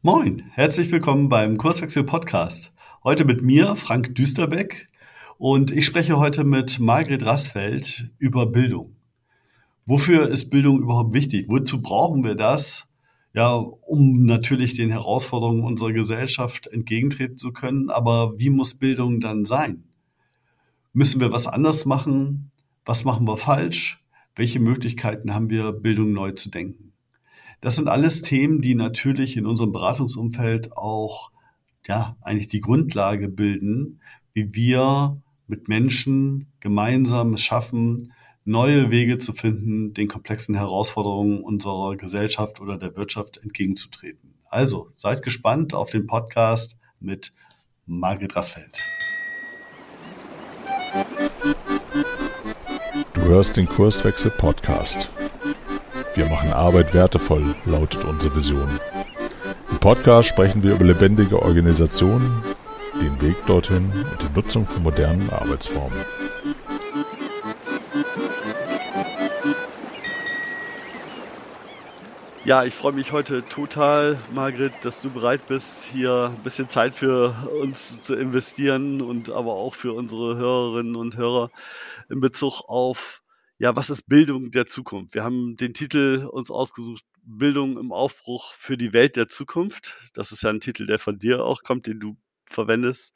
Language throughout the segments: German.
Moin, herzlich willkommen beim Kurswechsel Podcast. Heute mit mir, Frank Düsterbeck, und ich spreche heute mit Margret Rassfeld über Bildung. Wofür ist Bildung überhaupt wichtig? Wozu brauchen wir das? Ja, um natürlich den Herausforderungen unserer Gesellschaft entgegentreten zu können. Aber wie muss Bildung dann sein? Müssen wir was anders machen? Was machen wir falsch? Welche Möglichkeiten haben wir, Bildung neu zu denken? Das sind alles Themen, die natürlich in unserem Beratungsumfeld auch ja eigentlich die Grundlage bilden, wie wir mit Menschen gemeinsam es schaffen, neue Wege zu finden, den komplexen Herausforderungen unserer Gesellschaft oder der Wirtschaft entgegenzutreten. Also seid gespannt auf den Podcast mit Margret Rassfeld. Du hörst den Kurswechsel Podcast. Wir machen Arbeit wertevoll, lautet unsere Vision. Im Podcast sprechen wir über lebendige Organisationen, den Weg dorthin und die Nutzung von modernen Arbeitsformen. Ja, ich freue mich heute total, Margret, dass du bereit bist, hier ein bisschen Zeit für uns zu investieren und aber auch für unsere Hörerinnen und Hörer in Bezug auf ja, was ist Bildung der Zukunft? Wir haben den Titel uns ausgesucht, Bildung im Aufbruch für die Welt der Zukunft. Das ist ja ein Titel, der von dir auch kommt, den du verwendest.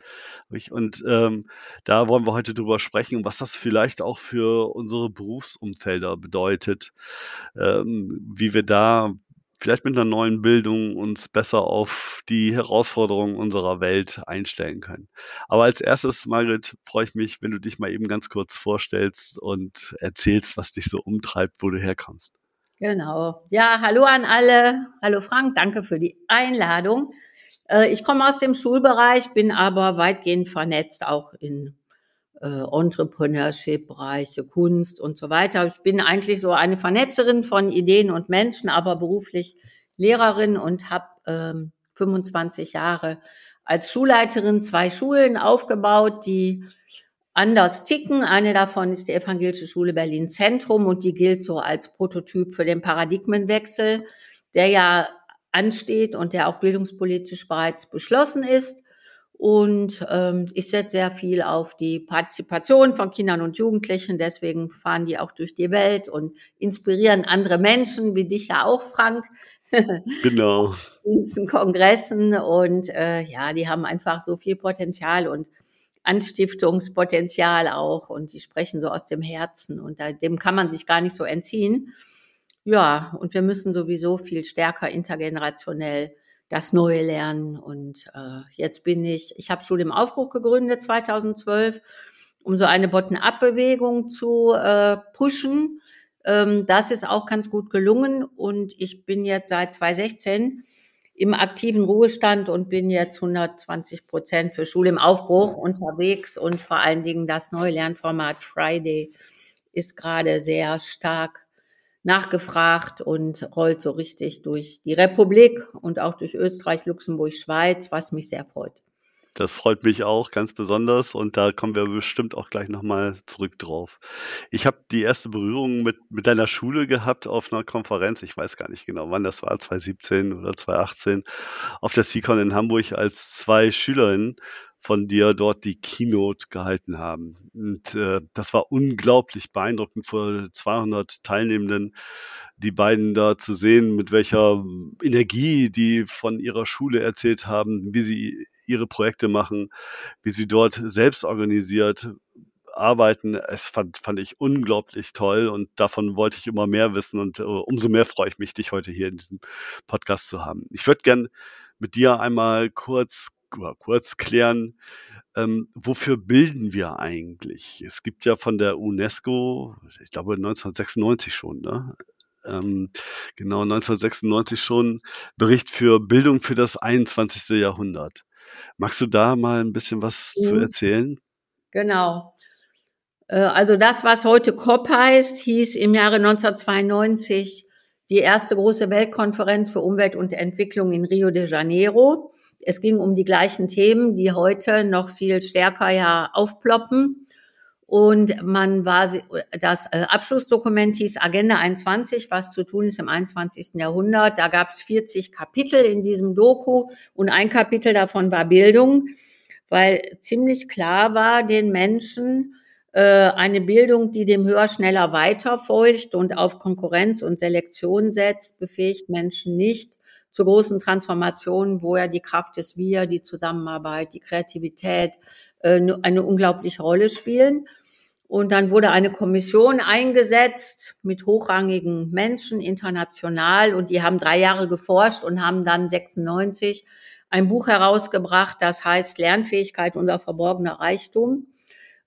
Und ähm, da wollen wir heute drüber sprechen, was das vielleicht auch für unsere Berufsumfelder bedeutet, ähm, wie wir da vielleicht mit einer neuen Bildung uns besser auf die Herausforderungen unserer Welt einstellen können. Aber als erstes, Margret, freue ich mich, wenn du dich mal eben ganz kurz vorstellst und erzählst, was dich so umtreibt, wo du herkommst. Genau. Ja, hallo an alle. Hallo Frank, danke für die Einladung. Äh, ich komme aus dem Schulbereich, bin aber weitgehend vernetzt, auch in äh, Entrepreneurship-Bereiche, Kunst und so weiter. Ich bin eigentlich so eine Vernetzerin von Ideen und Menschen, aber beruflich Lehrerin und habe ähm, 25 Jahre als Schulleiterin zwei Schulen aufgebaut, die anders ticken. Eine davon ist die Evangelische Schule Berlin Zentrum und die gilt so als Prototyp für den Paradigmenwechsel, der ja ansteht und der auch bildungspolitisch bereits beschlossen ist. Und ähm, ich setze sehr viel auf die Partizipation von Kindern und Jugendlichen. Deswegen fahren die auch durch die Welt und inspirieren andere Menschen, wie dich ja auch, Frank. Genau. in diesen Kongressen. Und äh, ja, die haben einfach so viel Potenzial und Anstiftungspotenzial auch. Und die sprechen so aus dem Herzen. Und da, dem kann man sich gar nicht so entziehen. Ja, und wir müssen sowieso viel stärker intergenerationell das Neue lernen. Und äh, jetzt bin ich, ich habe Schule im Aufbruch gegründet 2012, um so eine Bottom-up-Bewegung zu äh, pushen. Ähm, das ist auch ganz gut gelungen und ich bin jetzt seit 2016 im aktiven Ruhestand und bin jetzt 120 Prozent für Schule im Aufbruch unterwegs und vor allen Dingen das neue Lernformat Friday ist gerade sehr stark nachgefragt und rollt so richtig durch die Republik und auch durch Österreich, Luxemburg, Schweiz, was mich sehr freut. Das freut mich auch ganz besonders und da kommen wir bestimmt auch gleich nochmal zurück drauf. Ich habe die erste Berührung mit, mit deiner Schule gehabt auf einer Konferenz, ich weiß gar nicht genau wann das war, 2017 oder 2018, auf der CCon in Hamburg, als zwei Schülerinnen von dir dort die Keynote gehalten haben. Und äh, das war unglaublich beeindruckend vor 200 Teilnehmenden, die beiden da zu sehen, mit welcher Energie die von ihrer Schule erzählt haben, wie sie ihre Projekte machen, wie sie dort selbst organisiert arbeiten. Es fand, fand ich unglaublich toll und davon wollte ich immer mehr wissen und uh, umso mehr freue ich mich, dich heute hier in diesem Podcast zu haben. Ich würde gern mit dir einmal kurz kurz klären, ähm, wofür bilden wir eigentlich? Es gibt ja von der UNESCO, ich glaube 1996 schon, ne? Ähm, genau 1996 schon Bericht für Bildung für das 21. Jahrhundert. Magst du da mal ein bisschen was mhm. zu erzählen? Genau. Äh, also das, was heute COP heißt, hieß im Jahre 1992 die erste große Weltkonferenz für Umwelt und Entwicklung in Rio de Janeiro. Es ging um die gleichen Themen, die heute noch viel stärker ja aufploppen. Und man war, das äh, Abschlussdokument hieß Agenda 21, was zu tun ist im 21. Jahrhundert. Da gab es 40 Kapitel in diesem Doku und ein Kapitel davon war Bildung, weil ziemlich klar war den Menschen, äh, eine Bildung, die dem höher, schneller, weiter und auf Konkurrenz und Selektion setzt, befähigt Menschen nicht zu großen Transformationen, wo ja die Kraft des Wir, die Zusammenarbeit, die Kreativität äh, eine unglaubliche Rolle spielen. Und dann wurde eine Kommission eingesetzt mit hochrangigen Menschen international und die haben drei Jahre geforscht und haben dann 96 ein Buch herausgebracht, das heißt Lernfähigkeit, unser verborgener Reichtum.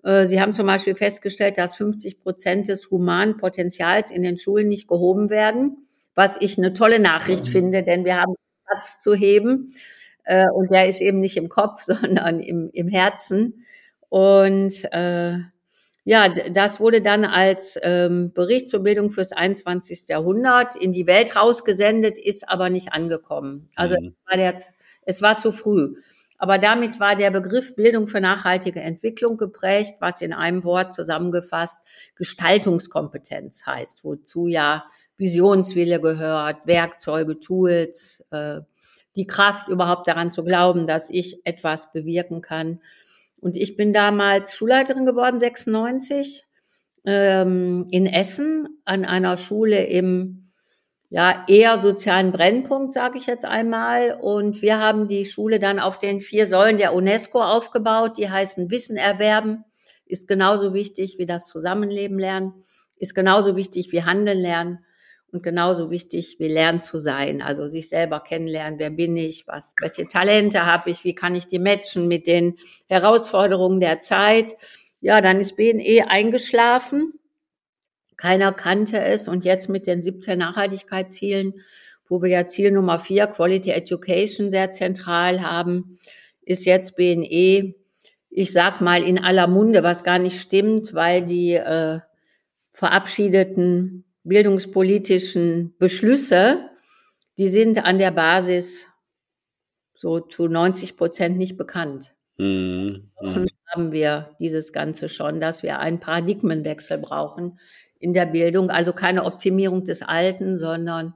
Äh, sie haben zum Beispiel festgestellt, dass 50 Prozent des humanen Potenzials in den Schulen nicht gehoben werden, was ich eine tolle Nachricht finde, denn wir haben Platz zu heben äh, und der ist eben nicht im Kopf, sondern im, im Herzen. Und äh, ja, das wurde dann als ähm, Bericht zur Bildung fürs 21. Jahrhundert in die Welt rausgesendet, ist aber nicht angekommen. Also mhm. es, war der, es war zu früh. Aber damit war der Begriff Bildung für nachhaltige Entwicklung geprägt, was in einem Wort zusammengefasst Gestaltungskompetenz heißt, wozu ja Visionswille gehört, Werkzeuge, Tools, äh, die Kraft überhaupt daran zu glauben, dass ich etwas bewirken kann. Und ich bin damals Schulleiterin geworden, 96, ähm, in Essen an einer Schule im ja eher sozialen Brennpunkt, sage ich jetzt einmal. Und wir haben die Schule dann auf den vier Säulen der UNESCO aufgebaut. Die heißen Wissen erwerben, ist genauso wichtig wie das Zusammenleben lernen, ist genauso wichtig wie Handeln lernen und genauso wichtig wie lernen zu sein, also sich selber kennenlernen, wer bin ich, was, welche Talente habe ich, wie kann ich die matchen mit den Herausforderungen der Zeit. Ja, dann ist BNE eingeschlafen. Keiner kannte es. Und jetzt mit den 17 Nachhaltigkeitszielen, wo wir ja Ziel Nummer 4, Quality Education, sehr zentral haben, ist jetzt BNE, ich sag mal in aller Munde, was gar nicht stimmt, weil die äh, verabschiedeten bildungspolitischen Beschlüsse, die sind an der Basis so zu 90 Prozent nicht bekannt. Mhm. mhm. haben wir dieses Ganze schon, dass wir einen Paradigmenwechsel brauchen in der Bildung, also keine Optimierung des Alten, sondern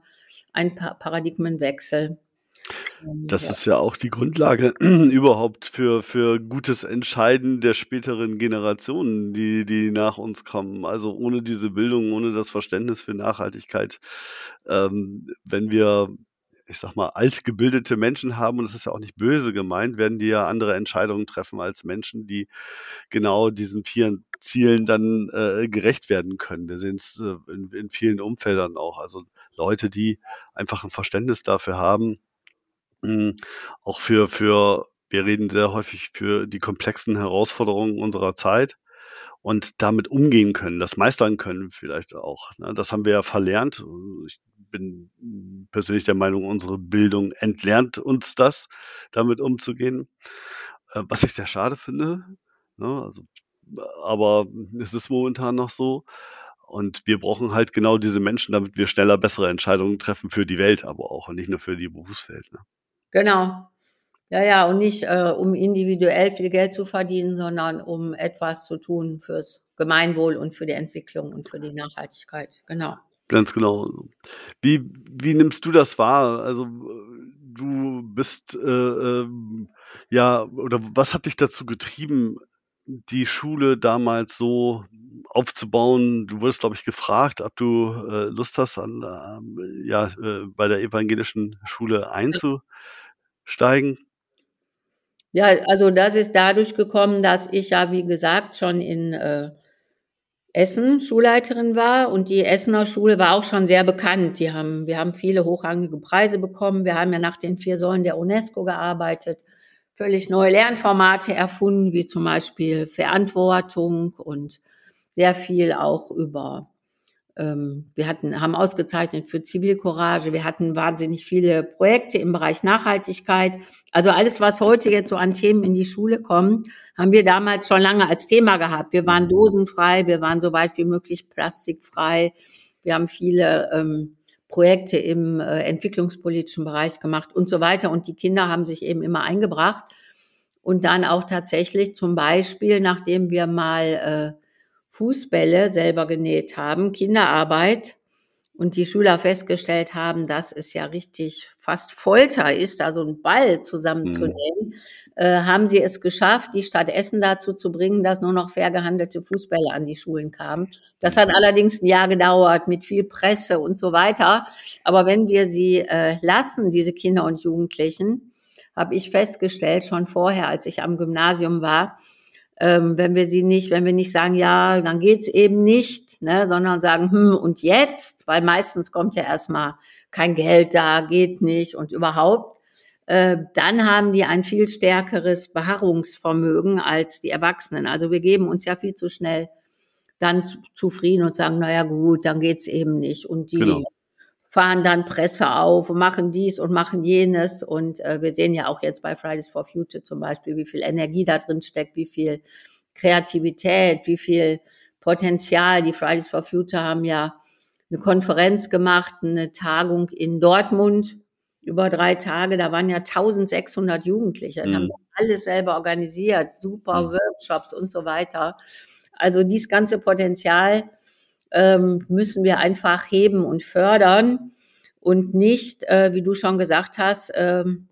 ein Paradigmenwechsel. Das ja. ist ja auch die Grundlage überhaupt für, für gutes Entscheiden der späteren Generationen, die, die nach uns kommen. Also ohne diese Bildung, ohne das Verständnis für Nachhaltigkeit, ähm, wenn wir, ich sag mal, altgebildete Menschen haben, und das ist ja auch nicht böse gemeint, werden die ja andere Entscheidungen treffen als Menschen, die genau diesen vier Zielen dann äh, gerecht werden können. Wir sehen es äh, in, in vielen Umfeldern auch. Also Leute, die einfach ein Verständnis dafür haben, hm, auch für, für, wir reden sehr häufig für die komplexen Herausforderungen unserer Zeit und damit umgehen können, das meistern können vielleicht auch. Ne? Das haben wir ja verlernt. Ich bin persönlich der Meinung, unsere Bildung entlernt uns das, damit umzugehen, äh, was ich sehr schade finde. Ne? Also, aber es ist momentan noch so. Und wir brauchen halt genau diese Menschen, damit wir schneller bessere Entscheidungen treffen für die Welt, aber auch und nicht nur für die Berufswelt. Ne? Genau. Ja, ja, und nicht äh, um individuell viel Geld zu verdienen, sondern um etwas zu tun fürs Gemeinwohl und für die Entwicklung und für die Nachhaltigkeit. Genau. Ganz genau. Wie, wie nimmst du das wahr? Also du bist äh, äh, ja, oder was hat dich dazu getrieben, die Schule damals so aufzubauen? Du wurdest, glaube ich, gefragt, ob du äh, Lust hast, an, äh, ja, äh, bei der evangelischen Schule einzu steigen? Ja, also das ist dadurch gekommen, dass ich ja, wie gesagt, schon in äh, Essen Schulleiterin war und die Essener Schule war auch schon sehr bekannt. Die haben, wir haben viele hochrangige Preise bekommen. Wir haben ja nach den vier Säulen der UNESCO gearbeitet, völlig neue Lernformate erfunden, wie zum Beispiel Verantwortung und sehr viel auch über wir hatten, haben ausgezeichnet für Zivilcourage. Wir hatten wahnsinnig viele Projekte im Bereich Nachhaltigkeit. Also alles, was heute jetzt so an Themen in die Schule kommt, haben wir damals schon lange als Thema gehabt. Wir waren dosenfrei, wir waren so weit wie möglich plastikfrei. Wir haben viele ähm, Projekte im äh, entwicklungspolitischen Bereich gemacht und so weiter. Und die Kinder haben sich eben immer eingebracht. Und dann auch tatsächlich zum Beispiel, nachdem wir mal äh, Fußbälle selber genäht haben, Kinderarbeit, und die Schüler festgestellt haben, dass es ja richtig fast Folter ist, da so einen Ball zusammenzunähen, mhm. äh, haben sie es geschafft, die Stadt Essen dazu zu bringen, dass nur noch fair gehandelte Fußbälle an die Schulen kamen. Das hat allerdings ein Jahr gedauert mit viel Presse und so weiter. Aber wenn wir sie äh, lassen, diese Kinder und Jugendlichen, habe ich festgestellt, schon vorher, als ich am Gymnasium war, ähm, wenn wir sie nicht, wenn wir nicht sagen, ja, dann geht's eben nicht, ne, sondern sagen, hm, und jetzt, weil meistens kommt ja erstmal kein Geld da, geht nicht und überhaupt, äh, dann haben die ein viel stärkeres Beharrungsvermögen als die Erwachsenen. Also wir geben uns ja viel zu schnell dann zufrieden und sagen, naja gut, dann geht's eben nicht. Und die genau fahren dann Presse auf machen dies und machen jenes. Und äh, wir sehen ja auch jetzt bei Fridays for Future zum Beispiel, wie viel Energie da drin steckt, wie viel Kreativität, wie viel Potenzial. Die Fridays for Future haben ja eine Konferenz gemacht, eine Tagung in Dortmund über drei Tage. Da waren ja 1600 Jugendliche. Mhm. haben alles selber organisiert, super mhm. Workshops und so weiter. Also dieses ganze Potenzial ähm, müssen wir einfach heben und fördern und nicht, äh, wie du schon gesagt hast, ähm,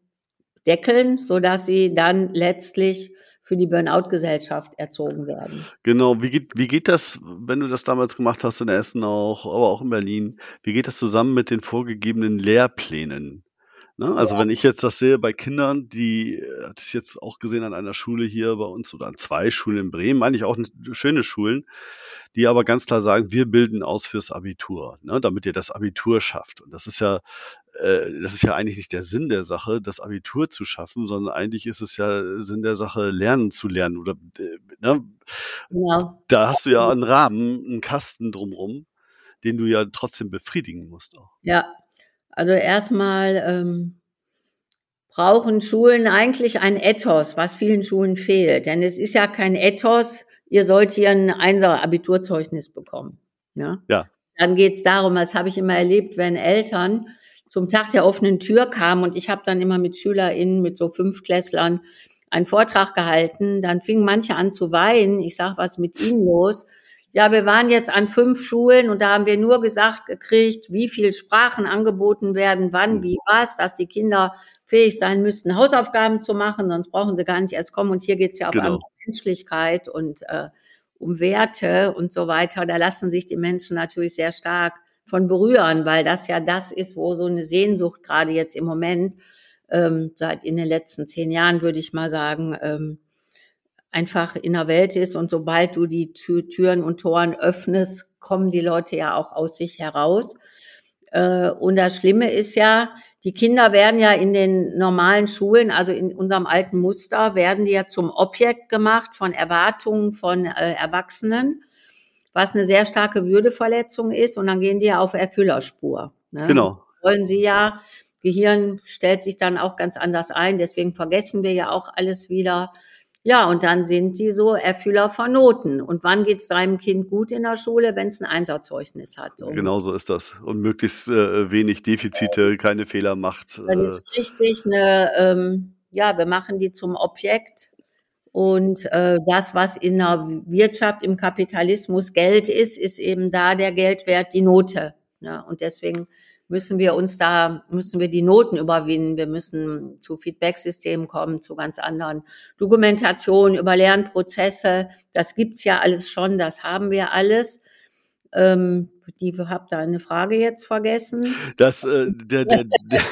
deckeln, so dass sie dann letztlich für die Burnout-Gesellschaft erzogen werden. Genau, wie geht, wie geht das, wenn du das damals gemacht hast in Essen auch, aber auch in Berlin, wie geht das zusammen mit den vorgegebenen Lehrplänen? Ne? Also ja. wenn ich jetzt das sehe bei Kindern, die hatte ich jetzt auch gesehen an einer Schule hier bei uns oder an zwei Schulen in Bremen, eigentlich auch schöne Schulen, die aber ganz klar sagen, wir bilden aus fürs Abitur, ne, damit ihr das Abitur schafft. Und das ist ja, äh, das ist ja eigentlich nicht der Sinn der Sache, das Abitur zu schaffen, sondern eigentlich ist es ja Sinn der Sache, lernen zu lernen. Oder äh, ne? Genau. Da hast du ja einen Rahmen, einen Kasten drumrum, den du ja trotzdem befriedigen musst auch. Ja, also erstmal ähm, brauchen Schulen eigentlich ein Ethos, was vielen Schulen fehlt. Denn es ist ja kein Ethos, ihr sollt hier ein Einser Abiturzeugnis bekommen. Ja. ja. Dann geht's darum, das habe ich immer erlebt, wenn Eltern zum Tag der offenen Tür kamen und ich habe dann immer mit SchülerInnen, mit so Fünfklässlern einen Vortrag gehalten, dann fingen manche an zu weinen. Ich sag, was mit ihnen los? Ja, wir waren jetzt an fünf Schulen und da haben wir nur gesagt gekriegt, wie viel Sprachen angeboten werden, wann, wie, was, dass die Kinder fähig sein müssten, Hausaufgaben zu machen, sonst brauchen sie gar nicht erst kommen. Und hier geht's ja auf genau. Menschlichkeit und äh, um Werte und so weiter. Da lassen sich die Menschen natürlich sehr stark von berühren, weil das ja das ist, wo so eine Sehnsucht gerade jetzt im Moment ähm, seit in den letzten zehn Jahren würde ich mal sagen ähm, einfach in der Welt ist und sobald du die Türen und Toren öffnest, kommen die Leute ja auch aus sich heraus. Äh, und das Schlimme ist ja, die Kinder werden ja in den normalen Schulen, also in unserem alten Muster, werden die ja zum Objekt gemacht von Erwartungen von äh, Erwachsenen, was eine sehr starke Würdeverletzung ist. Und dann gehen die ja auf Erfüllerspur. Ne? Genau. Wollen sie ja, Gehirn stellt sich dann auch ganz anders ein. Deswegen vergessen wir ja auch alles wieder. Ja, und dann sind sie so Erfüller von Noten. Und wann geht es deinem Kind gut in der Schule, wenn es ein Einsatzzeugnis hat? Und genau so ist das. Und möglichst äh, wenig Defizite, keine Fehler macht. Dann ist äh, richtig eine, ähm, ja, wir machen die zum Objekt. Und äh, das, was in der Wirtschaft, im Kapitalismus Geld ist, ist eben da der Geldwert die Note. Ne? Und deswegen müssen wir uns da, müssen wir die Noten überwinden. Wir müssen zu Feedback-Systemen kommen, zu ganz anderen Dokumentationen über Lernprozesse. Das gibt's ja alles schon, das haben wir alles. Ähm, die habt da eine Frage jetzt vergessen. Das, äh, der, der, der,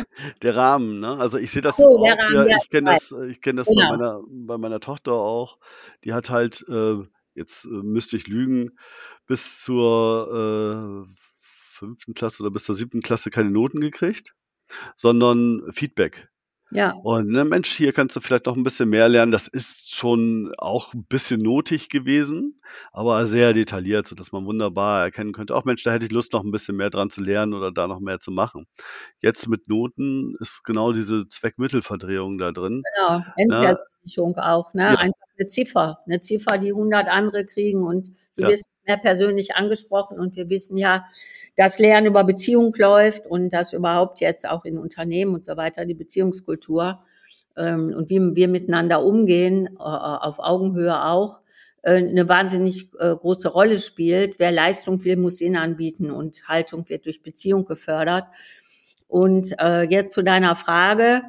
der Rahmen, ne? Also ich sehe das oh, auch, Rahmen, ja, ja, ich kenne das, ich kenne das genau. bei meiner, bei meiner Tochter auch. Die hat halt, äh, jetzt äh, müsste ich lügen, bis zur äh, fünften Klasse oder bis zur siebten Klasse keine Noten gekriegt, sondern Feedback. Ja. Und ne, Mensch, hier kannst du vielleicht noch ein bisschen mehr lernen. Das ist schon auch ein bisschen notig gewesen, aber sehr detailliert, sodass man wunderbar erkennen könnte, auch Mensch, da hätte ich Lust, noch ein bisschen mehr dran zu lernen oder da noch mehr zu machen. Jetzt mit Noten ist genau diese Zweckmittelverdrehung da drin. Genau, ne? auch, ne? Ja. Einfach eine Ziffer, eine Ziffer, die 100 andere kriegen und du ja. wirst mehr persönlich angesprochen und wir wissen ja, dass Lernen über Beziehung läuft und dass überhaupt jetzt auch in Unternehmen und so weiter die Beziehungskultur ähm, und wie wir miteinander umgehen, äh, auf Augenhöhe auch, äh, eine wahnsinnig äh, große Rolle spielt. Wer Leistung will, muss Sinn anbieten und Haltung wird durch Beziehung gefördert. Und äh, jetzt zu deiner Frage.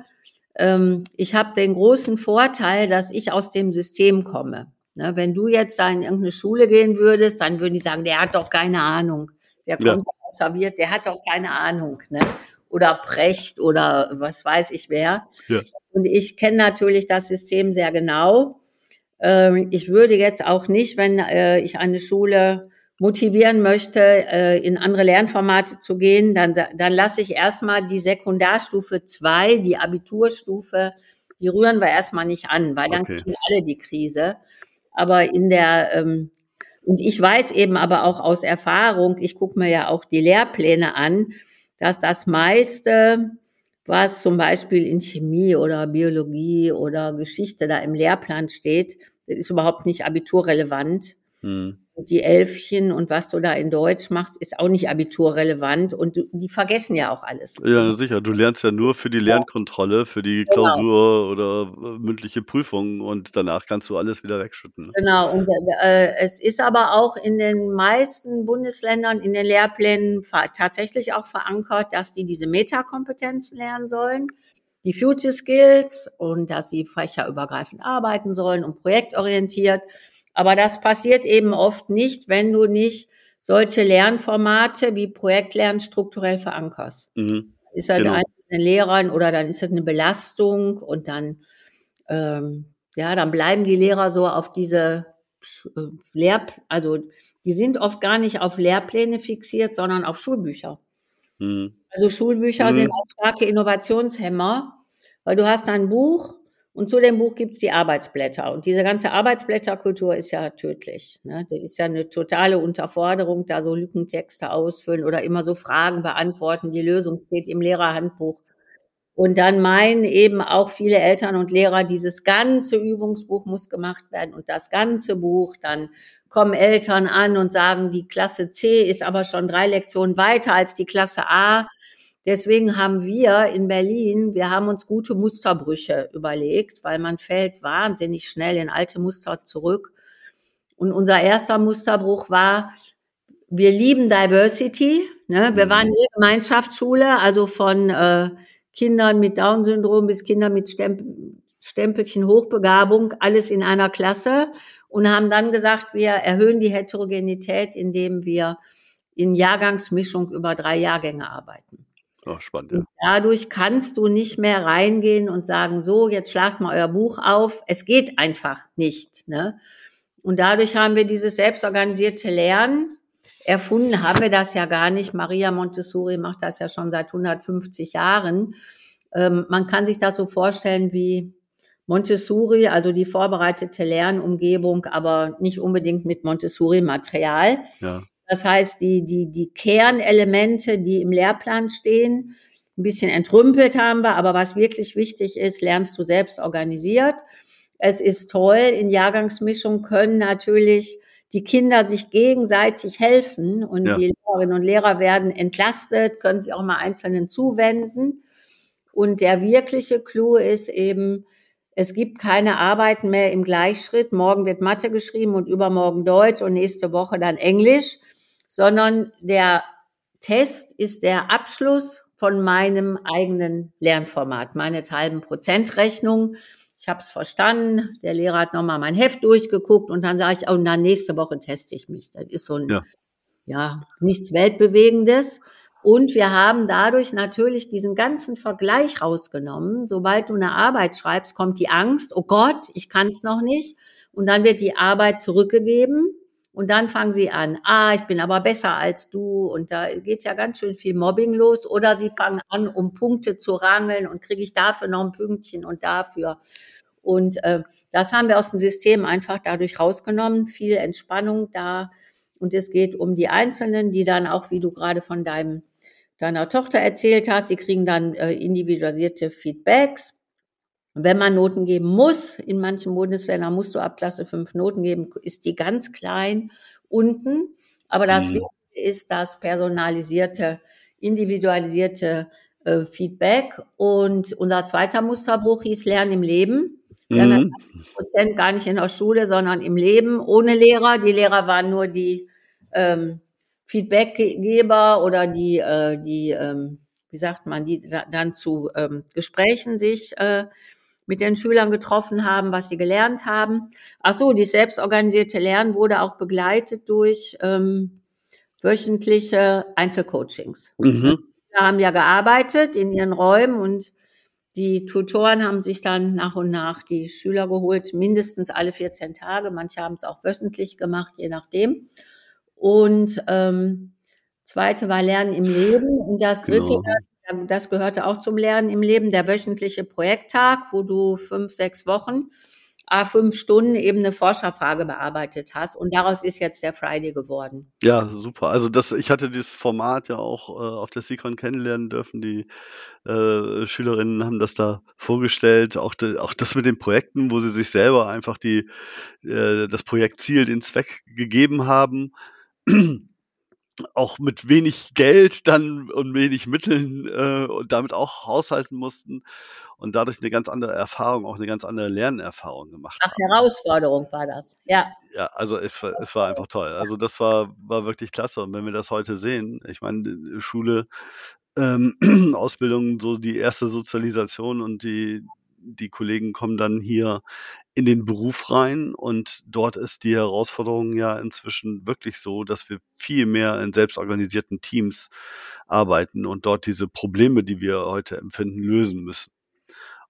Ähm, ich habe den großen Vorteil, dass ich aus dem System komme. Ne, wenn du jetzt in irgendeine Schule gehen würdest, dann würden die sagen, der hat doch keine Ahnung. Der kommt ja. serviert, der hat doch keine Ahnung. Ne? Oder Precht oder was weiß ich wer. Ja. Und ich kenne natürlich das System sehr genau. Ähm, ich würde jetzt auch nicht, wenn äh, ich eine Schule motivieren möchte, äh, in andere Lernformate zu gehen, dann, dann lasse ich erstmal die Sekundarstufe zwei, die Abiturstufe, die rühren wir erstmal nicht an, weil dann okay. kriegen alle die Krise. Aber in der, ähm, und ich weiß eben aber auch aus Erfahrung, ich gucke mir ja auch die Lehrpläne an, dass das meiste, was zum Beispiel in Chemie oder Biologie oder Geschichte da im Lehrplan steht, ist überhaupt nicht abiturrelevant. Hm die Elfchen und was du da in Deutsch machst, ist auch nicht abiturrelevant und du, die vergessen ja auch alles. Ja, sicher. Du lernst ja nur für die Lernkontrolle, für die genau. Klausur oder äh, mündliche Prüfung und danach kannst du alles wieder wegschütten. Ne? Genau. Und äh, es ist aber auch in den meisten Bundesländern in den Lehrplänen tatsächlich auch verankert, dass die diese Metakompetenzen lernen sollen die Future Skills und dass sie fächerübergreifend arbeiten sollen und projektorientiert. Aber das passiert eben oft nicht, wenn du nicht solche Lernformate wie Projektlernen strukturell verankerst. Mhm. Ist halt genau. einzelnen Lehrern oder dann ist das eine Belastung und dann, ähm, ja, dann bleiben die Lehrer so auf diese äh, Lehr, also die sind oft gar nicht auf Lehrpläne fixiert, sondern auf Schulbücher. Mhm. Also Schulbücher mhm. sind auch starke Innovationshemmer, weil du hast ein Buch und zu dem Buch gibt's die Arbeitsblätter. Und diese ganze Arbeitsblätterkultur ist ja tödlich. Ne? Das ist ja eine totale Unterforderung, da so Lückentexte ausfüllen oder immer so Fragen beantworten. Die Lösung steht im Lehrerhandbuch. Und dann meinen eben auch viele Eltern und Lehrer, dieses ganze Übungsbuch muss gemacht werden und das ganze Buch. Dann kommen Eltern an und sagen, die Klasse C ist aber schon drei Lektionen weiter als die Klasse A. Deswegen haben wir in Berlin, wir haben uns gute Musterbrüche überlegt, weil man fällt wahnsinnig schnell in alte Muster zurück. Und unser erster Musterbruch war, wir lieben Diversity. Ne? Wir mhm. waren eine Gemeinschaftsschule, also von äh, Kindern mit Down-Syndrom bis Kindern mit Stempel, Stempelchen Hochbegabung, alles in einer Klasse und haben dann gesagt, wir erhöhen die Heterogenität, indem wir in Jahrgangsmischung über drei Jahrgänge arbeiten. Oh, spannend, ja. dadurch kannst du nicht mehr reingehen und sagen, so, jetzt schlagt mal euer Buch auf. Es geht einfach nicht. Ne? Und dadurch haben wir dieses selbstorganisierte Lernen erfunden, haben wir das ja gar nicht. Maria Montessori macht das ja schon seit 150 Jahren. Ähm, man kann sich das so vorstellen wie Montessori, also die vorbereitete Lernumgebung, aber nicht unbedingt mit Montessori-Material. Ja. Das heißt, die, die, die Kernelemente, die im Lehrplan stehen, ein bisschen entrümpelt haben wir, aber was wirklich wichtig ist, lernst du selbst organisiert. Es ist toll, in Jahrgangsmischung können natürlich die Kinder sich gegenseitig helfen und ja. die Lehrerinnen und Lehrer werden entlastet, können sich auch mal Einzelnen zuwenden. Und der wirkliche Clou ist eben, es gibt keine Arbeiten mehr im Gleichschritt. Morgen wird Mathe geschrieben und übermorgen Deutsch und nächste Woche dann Englisch, sondern der Test ist der Abschluss von meinem eigenen Lernformat, meine halben Prozentrechnung. Ich habe es verstanden. Der Lehrer hat nochmal mein Heft durchgeguckt und dann sage ich, oh, dann nächste Woche teste ich mich. Das ist so ein, ja, ja nichts Weltbewegendes. Und wir haben dadurch natürlich diesen ganzen Vergleich rausgenommen. Sobald du eine Arbeit schreibst, kommt die Angst, oh Gott, ich kann es noch nicht. Und dann wird die Arbeit zurückgegeben. Und dann fangen sie an, ah, ich bin aber besser als du. Und da geht ja ganz schön viel Mobbing los. Oder sie fangen an, um Punkte zu rangeln und kriege ich dafür noch ein Pünktchen und dafür. Und äh, das haben wir aus dem System einfach dadurch rausgenommen. Viel Entspannung da. Und es geht um die Einzelnen, die dann auch, wie du gerade von deinem, deiner Tochter erzählt hast, die kriegen dann äh, individualisierte Feedbacks wenn man Noten geben muss, in manchen Bundesländern musst du ab Klasse 5 Noten geben, ist die ganz klein unten. Aber das mhm. Wichtige ist das personalisierte, individualisierte äh, Feedback. Und unser zweiter Musterbruch hieß Lernen im Leben. 80 Prozent gar nicht in der Schule, sondern im Leben ohne Lehrer. Die Lehrer waren nur die ähm, Feedbackgeber oder die, äh, die ähm, wie sagt man, die dann zu ähm, Gesprächen sich äh, mit den Schülern getroffen haben, was sie gelernt haben. Ach so, die selbstorganisierte Lernen wurde auch begleitet durch ähm, wöchentliche Einzelcoachings. Mhm. Wir haben ja gearbeitet in ihren Räumen und die Tutoren haben sich dann nach und nach die Schüler geholt, mindestens alle 14 Tage. Manche haben es auch wöchentlich gemacht, je nachdem. Und ähm, zweite war Lernen im Leben und das dritte, genau. Das gehörte auch zum Lernen im Leben, der wöchentliche Projekttag, wo du fünf, sechs Wochen a fünf Stunden eben eine Forscherfrage bearbeitet hast. Und daraus ist jetzt der Friday geworden. Ja, super. Also das, ich hatte dieses Format ja auch äh, auf der Seacon kennenlernen dürfen. Die äh, Schülerinnen haben das da vorgestellt. Auch, de, auch das mit den Projekten, wo sie sich selber einfach die, äh, das Projektziel, den Zweck gegeben haben auch mit wenig Geld dann und wenig Mitteln äh, und damit auch haushalten mussten und dadurch eine ganz andere Erfahrung, auch eine ganz andere Lernerfahrung gemacht Ach, haben. Herausforderung war das, ja. Ja, also es, es war einfach toll. Also das war, war wirklich klasse. Und wenn wir das heute sehen, ich meine, Schule, ähm, Ausbildung, so die erste Sozialisation und die, die Kollegen kommen dann hier in den Beruf rein und dort ist die Herausforderung ja inzwischen wirklich so, dass wir viel mehr in selbstorganisierten Teams arbeiten und dort diese Probleme, die wir heute empfinden, lösen müssen.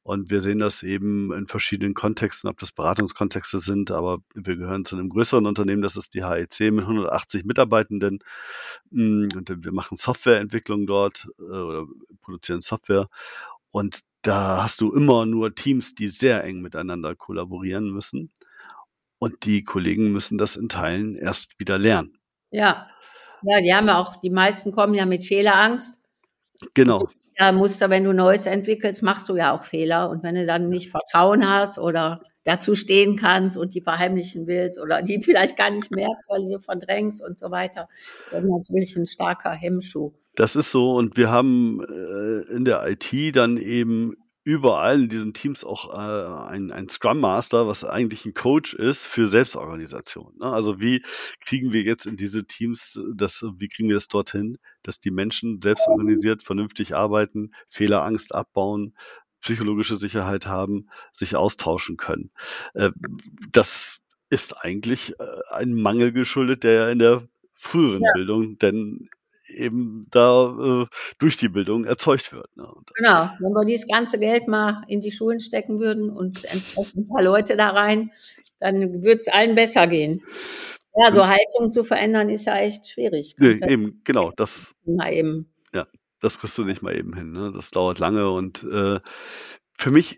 Und wir sehen das eben in verschiedenen Kontexten, ob das Beratungskontexte sind, aber wir gehören zu einem größeren Unternehmen, das ist die HEC mit 180 Mitarbeitenden. Mm, und wir machen Softwareentwicklung dort äh, oder produzieren Software. Und da hast du immer nur Teams, die sehr eng miteinander kollaborieren müssen. Und die Kollegen müssen das in Teilen erst wieder lernen. Ja. Ja, die haben ja auch, die meisten kommen ja mit Fehlerangst. Genau. Ja, musst du, wenn du Neues entwickelst, machst du ja auch Fehler. Und wenn du dann nicht Vertrauen hast oder dazu stehen kannst und die verheimlichen willst oder die vielleicht gar nicht merkst, weil du sie verdrängst und so weiter, ist das natürlich ein starker Hemmschuh. Das ist so und wir haben äh, in der IT dann eben überall in diesen Teams auch äh, ein, ein Scrum Master, was eigentlich ein Coach ist für Selbstorganisation. Ne? Also wie kriegen wir jetzt in diese Teams, das, wie kriegen wir das dorthin, dass die Menschen selbstorganisiert, vernünftig arbeiten, Fehlerangst abbauen, psychologische Sicherheit haben, sich austauschen können. Äh, das ist eigentlich äh, ein Mangel geschuldet, der in der früheren ja. Bildung denn eben da äh, durch die Bildung erzeugt wird. Ne? Genau, wenn wir dieses ganze Geld mal in die Schulen stecken würden und entsprechend ein paar Leute da rein, dann würde es allen besser gehen. Ja, so Haltung zu verändern ist ja echt schwierig. Nee, eben, genau, das. Eben. Das kriegst du nicht mal eben hin. Ne? Das dauert lange und äh, für mich,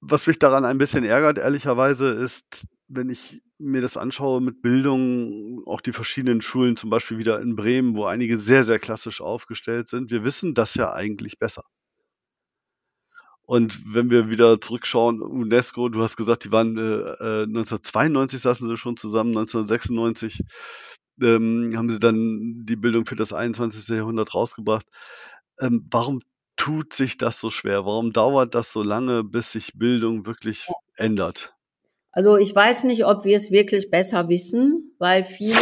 was mich daran ein bisschen ärgert, ehrlicherweise, ist, wenn ich mir das anschaue mit Bildung, auch die verschiedenen Schulen, zum Beispiel wieder in Bremen, wo einige sehr, sehr klassisch aufgestellt sind, wir wissen das ja eigentlich besser. Und wenn wir wieder zurückschauen, UNESCO, du hast gesagt, die waren äh, 1992 äh, saßen sie schon zusammen, 1996 ähm, haben sie dann die Bildung für das 21. Jahrhundert rausgebracht. Ähm, warum tut sich das so schwer? Warum dauert das so lange, bis sich Bildung wirklich ändert? Also ich weiß nicht, ob wir es wirklich besser wissen, weil viele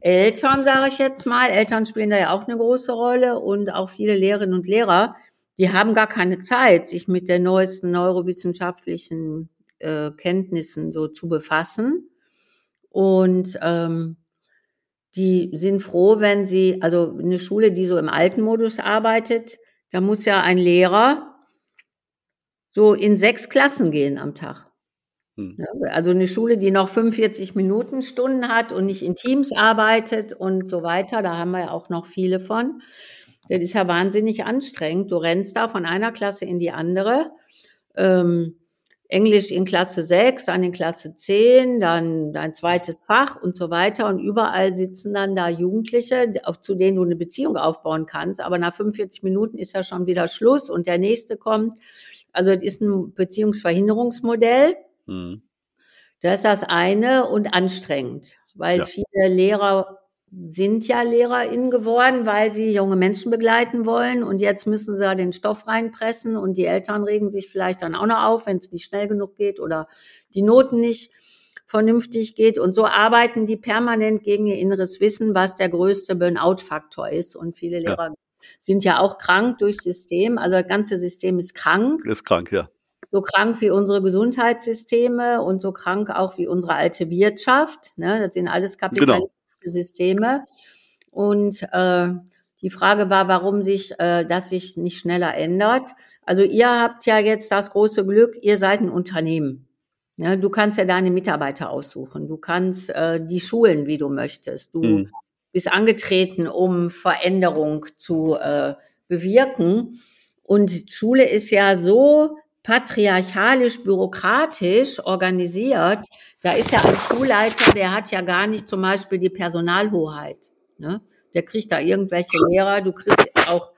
Eltern, sage ich jetzt mal, Eltern spielen da ja auch eine große Rolle und auch viele Lehrerinnen und Lehrer, die haben gar keine Zeit, sich mit den neuesten neurowissenschaftlichen äh, Kenntnissen so zu befassen. Und ähm, die sind froh, wenn sie, also eine Schule, die so im alten Modus arbeitet, da muss ja ein Lehrer so in sechs Klassen gehen am Tag. Hm. Also eine Schule, die noch 45 Minuten Stunden hat und nicht in Teams arbeitet und so weiter, da haben wir ja auch noch viele von. Das ist ja wahnsinnig anstrengend. Du rennst da von einer Klasse in die andere. Ähm, Englisch in Klasse 6, dann in Klasse 10, dann dein zweites Fach und so weiter. Und überall sitzen dann da Jugendliche, zu denen du eine Beziehung aufbauen kannst. Aber nach 45 Minuten ist ja schon wieder Schluss und der nächste kommt. Also das ist ein Beziehungsverhinderungsmodell. Mhm. Das ist das eine und anstrengend, weil ja. viele Lehrer sind ja LehrerInnen geworden, weil sie junge Menschen begleiten wollen und jetzt müssen sie da den Stoff reinpressen und die Eltern regen sich vielleicht dann auch noch auf, wenn es nicht schnell genug geht oder die Noten nicht vernünftig geht. Und so arbeiten die permanent gegen ihr inneres Wissen, was der größte Burnout-Faktor ist. Und viele Lehrer ja. sind ja auch krank durchs System. Also das ganze System ist krank. Ist krank, ja. So krank wie unsere Gesundheitssysteme und so krank auch wie unsere alte Wirtschaft. Ne? Das sind alles genau. kapitalistische genau. Systeme. Und äh, die Frage war, warum sich äh, das sich nicht schneller ändert. Also ihr habt ja jetzt das große Glück, ihr seid ein Unternehmen. Ja, du kannst ja deine Mitarbeiter aussuchen. Du kannst äh, die schulen, wie du möchtest. Du mhm. bist angetreten, um Veränderung zu äh, bewirken. Und Schule ist ja so patriarchalisch, bürokratisch organisiert. Da ist ja ein Schulleiter, der hat ja gar nicht zum Beispiel die Personalhoheit. Ne? Der kriegt da irgendwelche Lehrer. Du kriegst auch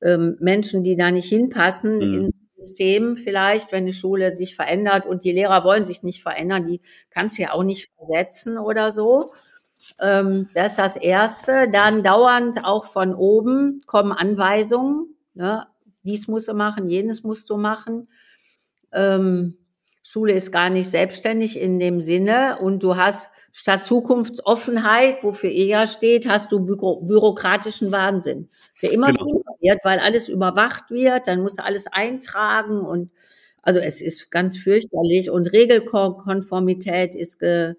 ähm, Menschen, die da nicht hinpassen mhm. in System vielleicht, wenn die Schule sich verändert und die Lehrer wollen sich nicht verändern, die kannst du ja auch nicht versetzen oder so. Ähm, das ist das Erste. Dann dauernd auch von oben kommen Anweisungen. Ne? Dies musst du machen, jenes musst du machen. Ähm, Schule ist gar nicht selbstständig in dem Sinne und du hast Statt Zukunftsoffenheit, wofür er steht, hast du Büro bürokratischen Wahnsinn, der immer genau. schlimmer wird, weil alles überwacht wird, dann musst du alles eintragen und also es ist ganz fürchterlich und Regelkonformität ist ge,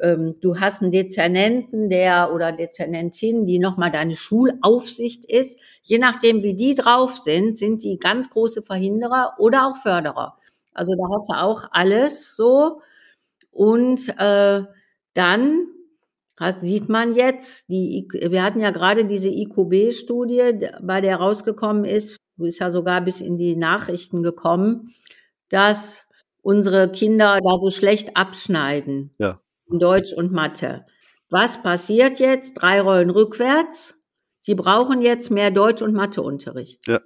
ähm, du hast einen Dezernenten, der oder Dezernentin, die nochmal deine Schulaufsicht ist. Je nachdem, wie die drauf sind, sind die ganz große Verhinderer oder auch Förderer. Also da hast du auch alles so. Und äh, dann hat, sieht man jetzt, die, wir hatten ja gerade diese IQB-Studie, bei der rausgekommen ist, ist ja sogar bis in die Nachrichten gekommen, dass unsere Kinder da so schlecht abschneiden. Ja. In Deutsch und Mathe. Was passiert jetzt? Drei Rollen rückwärts. Sie brauchen jetzt mehr Deutsch- und Matheunterricht. Ja.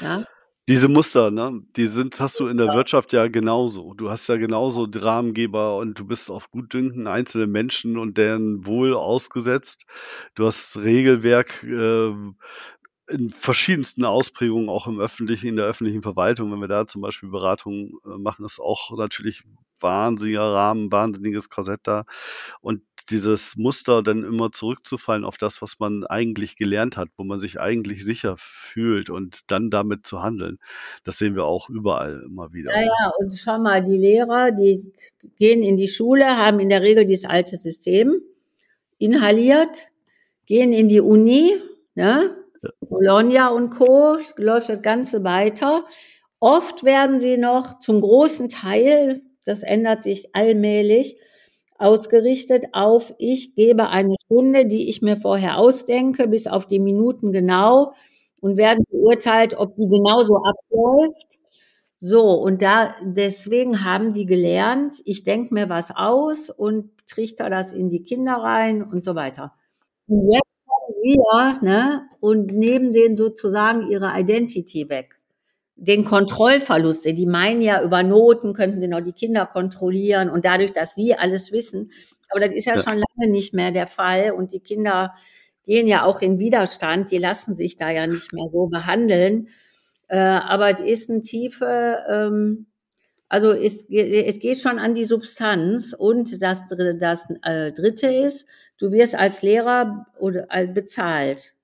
ja? Diese Muster, ne, die sind hast du in der Wirtschaft ja genauso. Du hast ja genauso Dramengeber und du bist auf Gutdünken einzelne Menschen und deren Wohl ausgesetzt. Du hast Regelwerk, äh, in verschiedensten Ausprägungen, auch im öffentlichen, in der öffentlichen Verwaltung. Wenn wir da zum Beispiel Beratungen äh, machen, ist auch natürlich wahnsinniger Rahmen, wahnsinniges Korsett da. Und dieses Muster dann immer zurückzufallen auf das, was man eigentlich gelernt hat, wo man sich eigentlich sicher fühlt und dann damit zu handeln, das sehen wir auch überall immer wieder. Ja, ja, und schau mal, die Lehrer, die gehen in die Schule, haben in der Regel dieses alte System inhaliert, gehen in die Uni, ne? Bologna und Co. läuft das Ganze weiter. Oft werden sie noch zum großen Teil das ändert sich allmählich, ausgerichtet auf, ich gebe eine Stunde, die ich mir vorher ausdenke, bis auf die Minuten genau und werde beurteilt, ob die genauso abläuft. So, und da, deswegen haben die gelernt, ich denke mir was aus und trichter das in die Kinder rein und so weiter. Und jetzt kommen wir, ne, und nehmen denen sozusagen ihre Identity weg den Kontrollverlust. Die meinen ja, über Noten könnten sie noch die Kinder kontrollieren und dadurch, dass sie alles wissen. Aber das ist ja, ja, schon lange nicht mehr der Fall und die Kinder gehen ja auch in Widerstand. Die lassen sich da ja nicht mehr so behandeln. Äh, aber es ist eine tiefe, ähm, also es, es geht schon an die Substanz und das, das äh, Dritte ist, du wirst als Lehrer oder, äh, bezahlt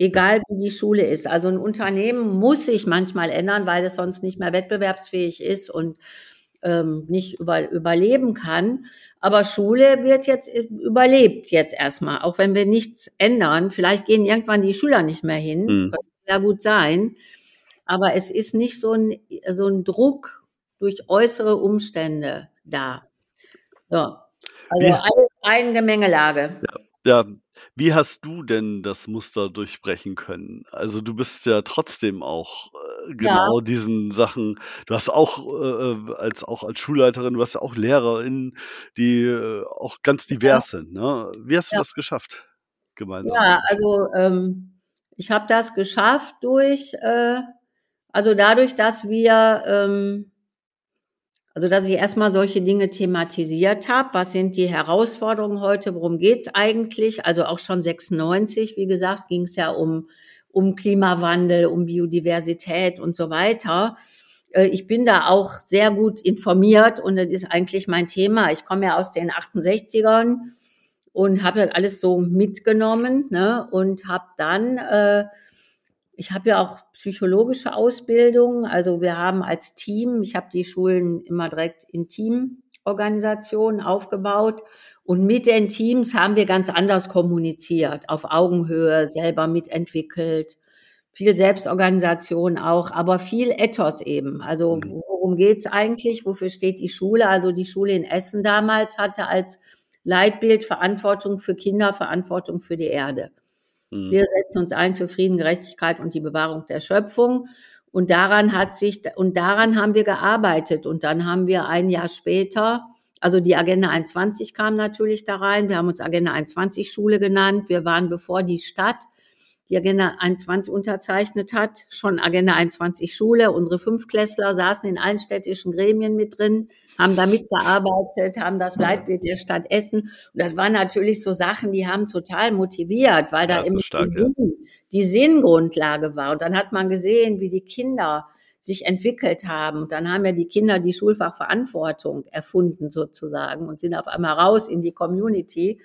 egal wie die Schule ist. Also ein Unternehmen muss sich manchmal ändern, weil es sonst nicht mehr wettbewerbsfähig ist und ähm, nicht über, überleben kann. Aber Schule wird jetzt überlebt jetzt erstmal, auch wenn wir nichts ändern. Vielleicht gehen irgendwann die Schüler nicht mehr hin, mhm. könnte ja gut sein. Aber es ist nicht so ein, so ein Druck durch äußere Umstände da. So. Also ja. alles eine Gemengelage. Ja, ja, wie hast du denn das Muster durchbrechen können? Also du bist ja trotzdem auch äh, genau diesen Sachen, du hast auch äh, äh, als auch als Schulleiterin, du hast ja auch LehrerInnen, die äh, auch ganz divers sind. Ne? Wie hast du Ja. das geschafft gemeinsam? Ja, also ähm, ich habe das geschafft durch, äh, also dadurch, dass wir, ähm, Also, dass ich erstmal solche Dinge thematisiert habe. Was sind die Herausforderungen heute? Worum geht's eigentlich? Also auch schon 96, wie gesagt, ging es ja um, um Klimawandel, um Biodiversität und so weiter. Äh, ich bin da auch sehr gut informiert und das ist eigentlich mein Thema. Ich komme ja aus den 68ern und habe das alles so mitgenommen ne? und habe dann äh, ich habe ja auch psychologische Ausbildung. Also wir haben als Team, ich habe die Schulen immer direkt in Teamorganisationen aufgebaut. Und mit den Teams haben wir ganz anders kommuniziert, auf Augenhöhe, selber mitentwickelt, viel Selbstorganisation auch, aber viel Ethos eben. Also mhm. worum geht's eigentlich? Wofür steht die Schule? Also die Schule in Essen damals hatte als Leitbild Verantwortung für Kinder, Verantwortung für die Erde. Mhm. Wir setzen uns ein für Frieden, Gerechtigkeit und die Bewahrung der Schöpfung. Und daran hat sich, und daran haben wir gearbeitet. Und dann haben wir ein Jahr später, also die Agenda 21 kam natürlich da rein. Wir haben uns Agenda 21 Schule genannt. Wir waren, bevor die Stadt die Agenda 21 unterzeichnet hat, schon Agenda 21 Schule. Unsere Fünfklässler saßen in allen städtischen Gremien mit drin, haben da mitgearbeitet, haben das Leitbild der Stadt Essen. Und das waren natürlich so Sachen, die haben total motiviert, weil da ja, immer stark, die, Sinn, die Sinngrundlage war. Und dann hat man gesehen, wie die Kinder sich entwickelt haben. Und dann haben ja die Kinder die Schulfachverantwortung erfunden sozusagen und sind auf einmal raus in die Community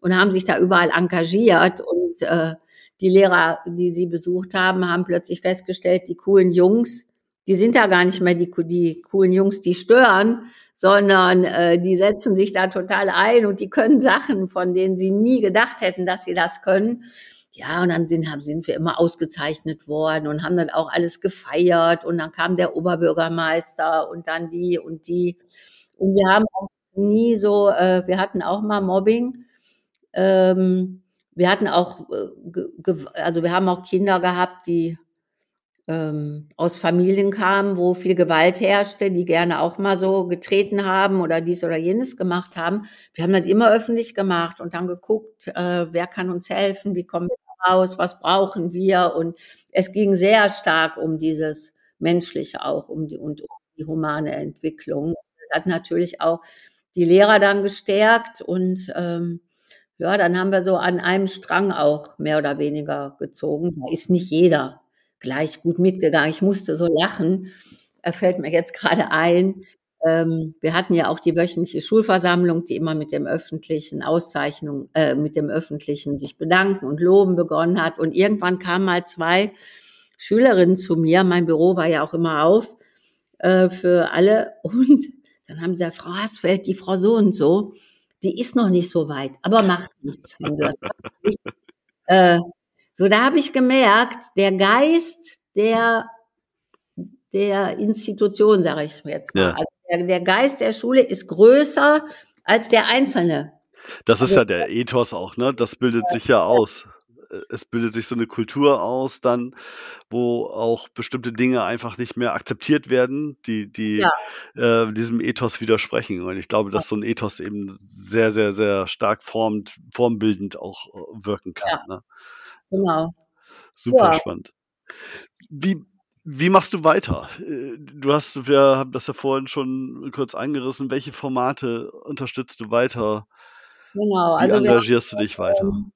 und haben sich da überall engagiert und äh, die Lehrer, die sie besucht haben, haben plötzlich festgestellt, die coolen Jungs, die sind da gar nicht mehr die, die coolen Jungs, die stören, sondern äh, die setzen sich da total ein und die können Sachen, von denen sie nie gedacht hätten, dass sie das können. Ja, und dann sind, sind wir immer ausgezeichnet worden und haben dann auch alles gefeiert und dann kam der Oberbürgermeister und dann die und die. Und wir haben auch nie so, äh, wir hatten auch mal Mobbing. Ähm, wir hatten auch, äh, also wir haben auch Kinder gehabt, die ähm, aus Familien kamen, wo viel Gewalt herrschte, die gerne auch mal so getreten haben oder dies oder jenes gemacht haben. Wir haben das immer öffentlich gemacht und dann geguckt, äh, wer kann uns helfen, wie kommen wir raus, was brauchen wir. Und es ging sehr stark um dieses Menschliche auch, um die, und um die humane Entwicklung. Das hat natürlich auch die Lehrer dann gestärkt und ähm, ja, dann haben wir so an einem Strang auch mehr oder weniger gezogen. Da ist nicht jeder gleich gut mitgegangen. Ich musste so lachen. Er fällt mir jetzt gerade ein. Ähm, wir hatten ja auch die wöchentliche Schulversammlung, die immer mit dem öffentlichen Auszeichnung, äh, mit dem öffentlichen sich bedanken und loben begonnen hat. Und irgendwann kamen mal zwei Schülerinnen zu mir. Mein Büro war ja auch immer auf äh, für alle. Und dann haben sie gesagt, Frau Hasfeld, die Frau so und so, die ist noch nicht so weit, aber macht nichts. äh, so, da habe ich gemerkt, der Geist der, der Institution, sage ich jetzt mal, ja. also der, der Geist der Schule ist größer als der Einzelne. Das ist also, ja der Ethos auch, ne? Das bildet sich ja aus es bildet sich so eine Kultur aus dann, wo auch bestimmte Dinge einfach nicht mehr akzeptiert werden, die, die ja. äh, diesem Ethos widersprechen. Und ich glaube, dass so ein Ethos eben sehr, sehr, sehr stark formt, formbildend auch äh, wirken kann. Ja. Ne? Genau. Super ja. spannend. Wie, wie machst du weiter? Äh, du hast, wir haben das ja vorhin schon kurz angerissen. Welche Formate unterstützt du weiter? Genau, also wie engagierst wir, du dich weiter? Ähm,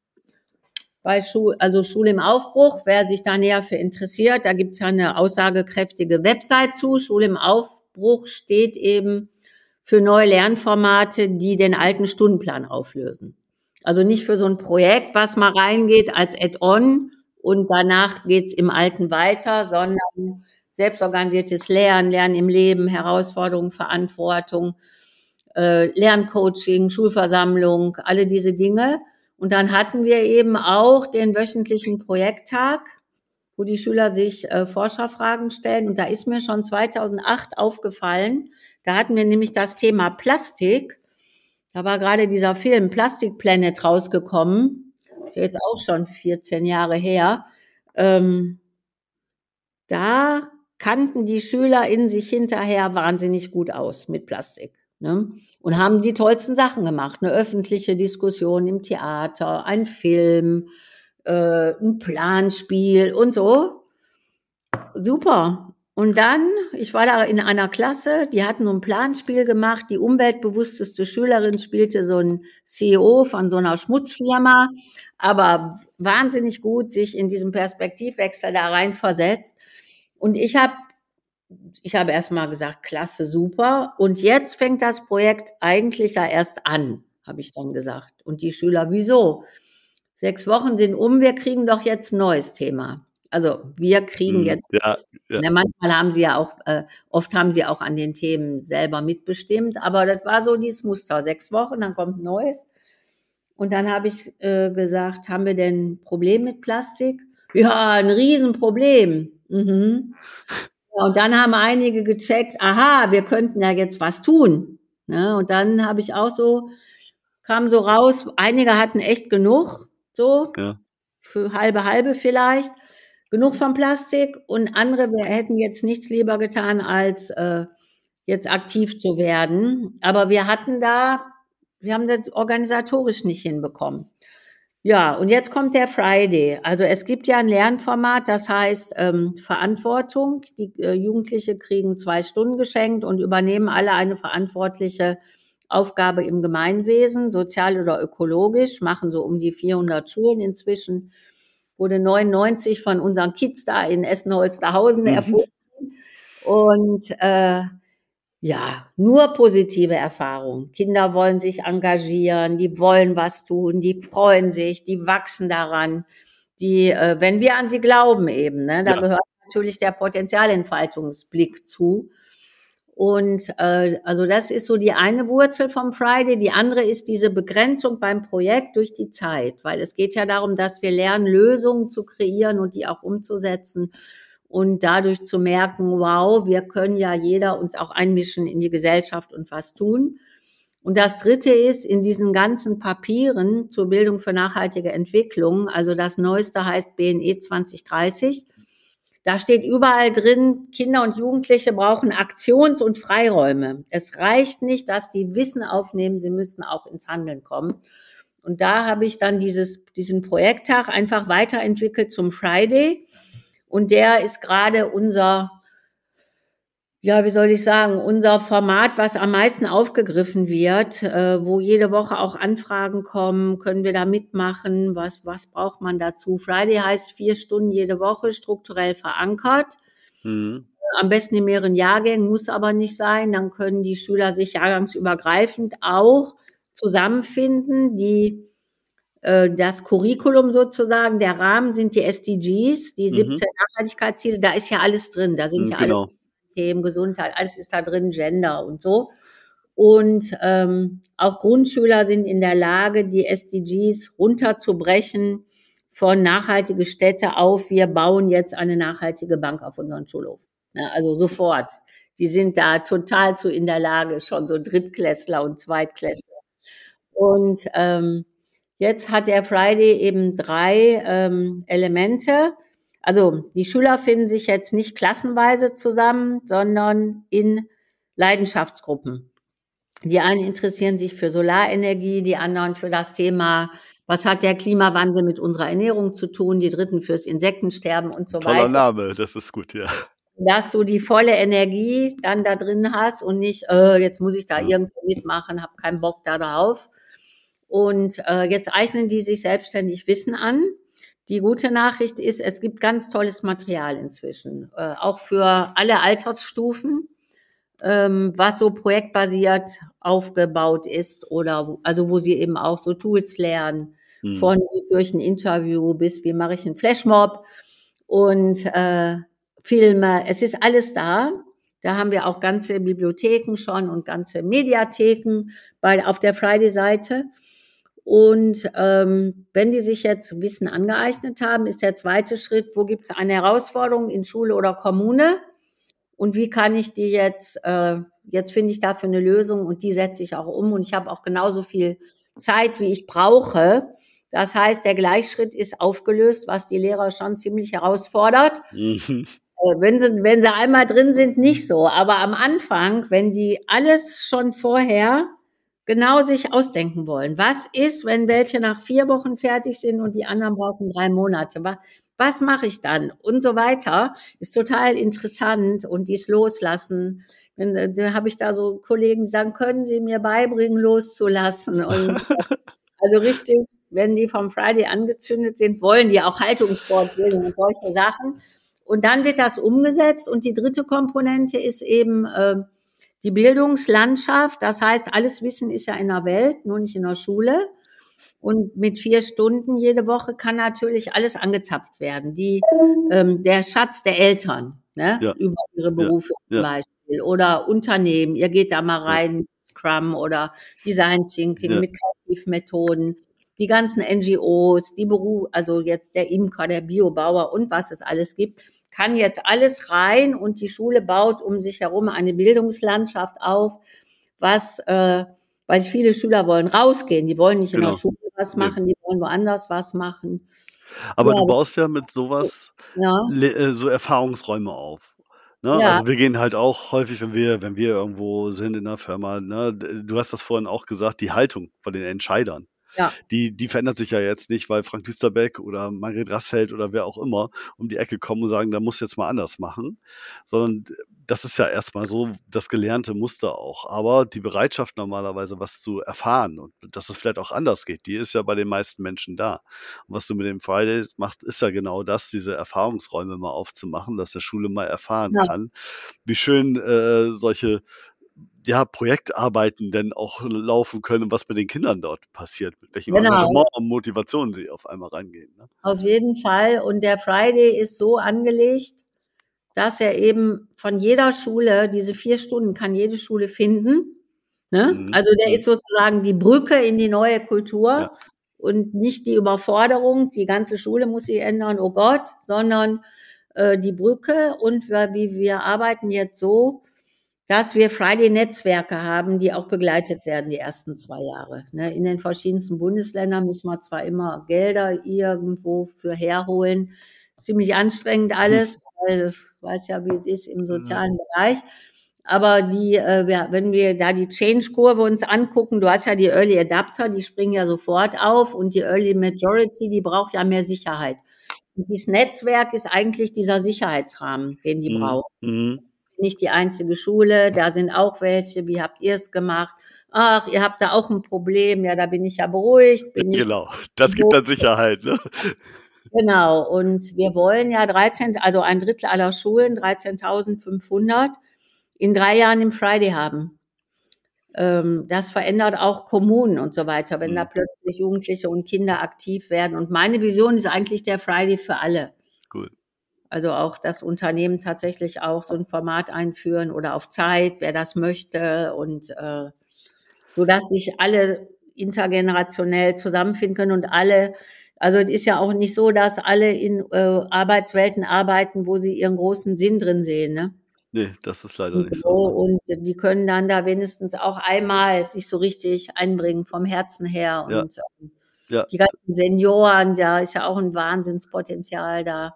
bei Schul, also Schule im Aufbruch. Wer sich da näher für interessiert, da gibt es ja eine aussagekräftige Website zu. Schule im Aufbruch steht eben für neue Lernformate, die den alten Stundenplan auflösen. Also nicht für so ein Projekt, was mal reingeht als Add-on und danach geht's im Alten weiter, sondern selbstorganisiertes Lernen, Lernen im Leben, Herausforderungen, Verantwortung, äh, Lerncoaching, Schulversammlung, alle diese Dinge. Und dann hatten wir eben auch den wöchentlichen Projekttag, wo die Schüler sich äh, Forscherfragen stellen. Und da ist mir schon 2008 aufgefallen, da hatten wir nämlich das Thema Plastik. Da war gerade dieser Film Plastic Planet rausgekommen. ist jetzt auch schon 14 Jahre her. Ähm, da kannten die Schüler in sich hinterher wahnsinnig gut aus mit Plastik. Ne? Und haben die tollsten Sachen gemacht. Eine öffentliche Diskussion im Theater, ein Film, äh, ein Planspiel und so. Super. Und dann, ich war da in einer Klasse, die hatten so ein Planspiel gemacht. Die umweltbewussteste Schülerin spielte so ein CEO von so einer Schmutzfirma, aber wahnsinnig gut sich in diesem Perspektivwechsel da rein versetzt. Und ich habe ich habe erst mal gesagt, klasse, super. Und jetzt fängt das Projekt eigentlich ja erst an, habe ich dann gesagt. Und die Schüler, wieso? Sechs Wochen sind um, wir kriegen doch jetzt ein neues Thema. Also wir kriegen Hm, jetzt, ja, ja. ne, manchmal haben sie ja auch, äh, oft haben sie auch an den Themen selber mitbestimmt, aber das war so dieses Muster. Sechs Wochen, dann kommt ein neues. Und dann habe ich äh, gesagt, haben wir denn ein Problem mit Plastik? Ja, ein Riesenproblem. Mhm. Und dann haben einige gecheckt, aha, wir könnten ja jetzt was tun. Ne? Und dann habe ich auch so, kam so raus, einige hatten echt genug, so Ja. für halbe halbe vielleicht, genug von Plastik und andere, wir hätten jetzt nichts lieber getan, als äh, jetzt aktiv zu werden. Aber wir hatten da, wir haben das organisatorisch nicht hinbekommen. Ja, und jetzt kommt der Friday. Also es gibt ja ein Lernformat, das heißt ähm, Verantwortung. Die äh, Jugendliche kriegen zwei Stunden geschenkt und übernehmen alle eine verantwortliche Aufgabe im Gemeinwesen, sozial oder ökologisch, machen so um die 400 Schulen inzwischen. Wurde 99 von unseren Kids da in Essen-Holsterhausen Mhm. erfunden. Und äh, ja, nur positive Erfahrungen. Kinder wollen sich engagieren, die wollen was tun, die freuen sich, die wachsen daran. Die, äh, wenn wir an sie glauben eben, ne, da Ja. gehört natürlich der Potenzialentfaltungsblick zu. Und äh, also das ist so die eine Wurzel vom Friday. Die andere ist diese Begrenzung beim Projekt durch die Zeit, weil es geht ja darum, dass wir lernen, Lösungen zu kreieren und die auch umzusetzen und dadurch zu merken, wow, wir können ja jeder uns auch einmischen in die Gesellschaft und was tun. Und das Dritte ist, in diesen ganzen Papieren zur Bildung für nachhaltige Entwicklung, also das Neueste heißt BNE 2030, da steht überall drin, Kinder und Jugendliche brauchen Aktions- und Freiräume. Es reicht nicht, dass die Wissen aufnehmen, sie müssen auch ins Handeln kommen. Und da habe ich dann dieses, diesen Projekttag einfach weiterentwickelt zum Friday. Und der ist gerade unser, ja, wie soll ich sagen, unser Format, was am meisten aufgegriffen wird, äh, wo jede Woche auch Anfragen kommen, können wir da mitmachen, was, was braucht man dazu? Friday heißt vier Stunden jede Woche, strukturell verankert. Mhm. Am besten in mehreren Jahrgängen, muss aber nicht sein. Dann können die Schüler sich jahrgangsübergreifend auch zusammenfinden. Die, das Curriculum sozusagen, der Rahmen sind die SDGs, die Mhm. 17 Nachhaltigkeitsziele, da ist ja alles drin. Da sind Mhm, ja alle Genau. Themen, Gesundheit, alles ist da drin, Gender und so. Und ähm, auch Grundschüler sind in der Lage, die SDGs runterzubrechen von nachhaltige Städte auf, wir bauen jetzt eine nachhaltige Bank auf unseren Schulhof. Ja, also sofort. Die sind da total zu in der Lage, schon so Drittklässler und Zweitklässler. Und ähm, jetzt hat der Friday eben drei ähm, Elemente. Also die Schüler finden sich jetzt nicht klassenweise zusammen, sondern in Leidenschaftsgruppen. Die einen interessieren sich für Solarenergie, die anderen für das Thema, was hat der Klimawandel mit unserer Ernährung zu tun, die dritten fürs Insektensterben und so Toller weiter. Name, das ist gut, ja. Dass du die volle Energie dann da drin hast und nicht, äh, jetzt muss ich da irgendwo mitmachen, habe keinen Bock da drauf. Und äh, jetzt eignen die sich selbstständig Wissen an. Die gute Nachricht ist, es gibt ganz tolles Material inzwischen, äh, auch für alle Altersstufen, ähm, was so projektbasiert aufgebaut ist oder wo, also wo sie eben auch so Tools lernen, Mhm. von ich ein Interview bis wie mache ich einen Flashmob und äh, Filme. Es ist alles da. Da haben wir auch ganze Bibliotheken schon und ganze Mediatheken bei, auf der Friday-Seite. Und ähm, wenn die sich jetzt Wissen angeeignet haben, ist der zweite Schritt, wo gibt es eine Herausforderung in Schule oder Kommune? Und wie kann ich die jetzt, äh, jetzt finde ich dafür eine Lösung und die setze ich auch um. Und ich habe auch genauso viel Zeit, wie ich brauche. Das heißt, der Gleichschritt ist aufgelöst, was die Lehrer schon ziemlich herausfordert. Mhm. Äh, Wenn sie, wenn sie einmal drin sind, nicht so. Aber am Anfang, wenn die alles schon vorher genau sich ausdenken wollen. Was ist, wenn welche nach vier Wochen fertig sind und die anderen brauchen drei Monate? Wa- was mache ich dann? Und so weiter. Ist total interessant und dies loslassen. Wenn, da habe ich da so Kollegen, die sagen, können Sie mir beibringen, loszulassen? Und also richtig, wenn die vom Friday angezündet sind, wollen die auch Haltungsfortbildung und solche Sachen. Und dann wird das umgesetzt. Und die dritte Komponente ist eben äh, die Bildungslandschaft. Das heißt, alles Wissen ist ja in der Welt, nur nicht in der Schule. Und mit vier Stunden jede Woche kann natürlich alles angezapft werden. Die, ähm, der Schatz der Eltern, ne? Ja. über ihre Berufe ja. zum Beispiel. Oder Unternehmen, ihr geht da mal rein, Scrum oder Design Thinking mit Kreativmethoden. Die ganzen NGOs, die Beruf, also jetzt der Imker, der Biobauer und was es alles gibt, kann jetzt alles rein und die Schule baut um sich herum eine Bildungslandschaft auf, was, äh, weil viele Schüler wollen rausgehen, die wollen nicht genau. in der genau. Schule was machen, die wollen woanders was machen. Aber ja, du baust ja mit sowas ja. Äh, so Erfahrungsräume auf. Ne? Ja. Also wir gehen halt auch häufig, wenn wir, wenn wir irgendwo sind in der Firma, ne? du hast das vorhin auch gesagt, die Haltung von den Entscheidern. Ja. Die, die verändert sich ja jetzt nicht, weil Frank Düsterbeck oder Margret Rassfeld oder wer auch immer um die Ecke kommen und sagen, da muss jetzt mal anders machen, sondern das ist ja erstmal so das gelernte Muster auch. Aber die Bereitschaft normalerweise was zu erfahren und dass es vielleicht auch anders geht, die ist ja bei den meisten Menschen da. Und was du mit dem Fridays machst, ist ja genau das, diese Erfahrungsräume mal aufzumachen, dass der Schule mal erfahren ja. kann, wie schön äh, solche ja, Projektarbeiten denn auch laufen können, was mit den Kindern dort passiert, mit welchen genau. und Motivationen sie auf einmal reingehen. Ne? Auf jeden Fall. Und der Friday ist so angelegt, dass er eben von jeder Schule, diese vier Stunden kann jede Schule finden. Ne? Mhm. Also der ist sozusagen die Brücke in die neue Kultur ja. und nicht die Überforderung, die ganze Schule muss sich ändern, oh Gott, sondern äh, die Brücke und wir, wie wir arbeiten jetzt so, dass wir Friday-Netzwerke haben, die auch begleitet werden die ersten zwei Jahre. Ne, in den verschiedensten Bundesländern müssen wir zwar immer Gelder irgendwo für herholen, ziemlich anstrengend alles, weil ich weiß ja, wie es ist im sozialen Bereich. Aber die, äh, wenn wir da die Change-Kurve uns angucken, du hast ja die Early Adapter, die springen ja sofort auf und die Early Majority, die braucht ja mehr Sicherheit. Und dieses Netzwerk ist eigentlich dieser Sicherheitsrahmen, den die mhm. brauchen. Mhm nicht die einzige Schule, da sind auch welche, wie habt ihr es gemacht? Ach, ihr habt da auch ein Problem, ja, da bin ich ja beruhigt. Bin genau, das gibt dann Sicherheit. Ne? Genau, und wir wollen ja 13, also ein Drittel aller Schulen, 13.500, in drei Jahren im Friday haben. Ähm, das verändert auch Kommunen und so weiter, wenn mhm. da plötzlich Jugendliche und Kinder aktiv werden. Und meine Vision ist eigentlich der Friday für alle. Also auch das Unternehmen tatsächlich auch so ein Format einführen oder auf Zeit, wer das möchte und äh, so dass sich alle intergenerationell zusammenfinden können und alle also es ist ja auch nicht so, dass alle in äh, Arbeitswelten arbeiten, wo sie ihren großen Sinn drin sehen, ne? Nee, das ist leider und nicht so. Und die können dann da wenigstens auch einmal sich so richtig einbringen vom Herzen her. Und ja. Ähm, ja. die ganzen Senioren, da ist ja auch ein Wahnsinnspotenzial da.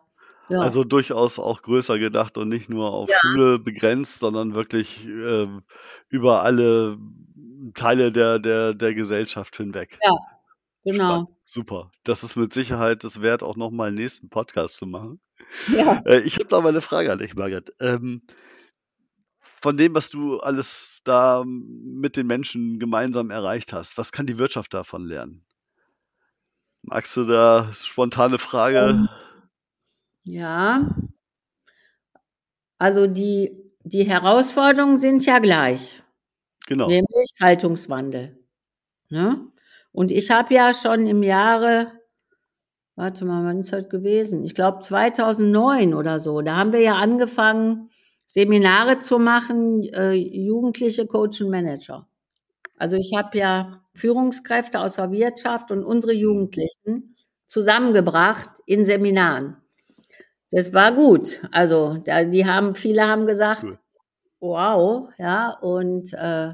Ja. Also durchaus auch größer gedacht und nicht nur auf Ja. Schule begrenzt, sondern wirklich, ähm, über alle Teile der der der Gesellschaft hinweg. Ja, genau. Spannend. Super. Das ist mit Sicherheit das wert, auch noch mal 'n nächsten Podcast zu machen. Ja. Äh, ich habe noch mal 'ne Frage an dich, Margret. Ähm, von dem, was du alles da mit den Menschen gemeinsam erreicht hast, was kann die Wirtschaft davon lernen? Magst du da spontane Frage Ähm ja. Also die, die Herausforderungen sind ja gleich. Genau. Nämlich Haltungswandel. Ne? Und ich habe ja schon im Jahre, warte mal, wann ist das gewesen? Ich glaube 2009 oder so, da haben wir ja angefangen, Seminare zu machen, äh, Jugendliche Coach und Manager. Also ich habe ja Führungskräfte aus der Wirtschaft und unsere Jugendlichen zusammengebracht in Seminaren. Das war gut. Also, da, die haben, viele haben gesagt, cool. wow, ja, und äh,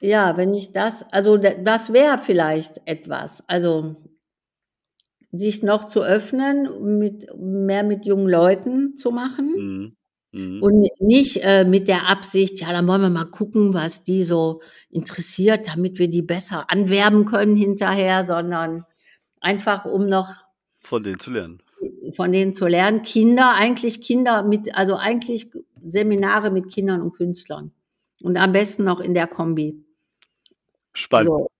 ja, wenn ich das, also das wäre vielleicht etwas, also sich noch zu öffnen, mit mehr mit jungen Leuten zu machen. Mhm. Mhm. Und nicht äh, mit der Absicht, ja, dann wollen wir mal gucken, was die so interessiert, damit wir die besser anwerben können hinterher, sondern einfach um noch von denen zu lernen. Von denen zu lernen. Kinder, eigentlich Kinder mit, also eigentlich Seminare mit Kindern und Künstlern. Und am besten noch in der Kombi. Spannend. So,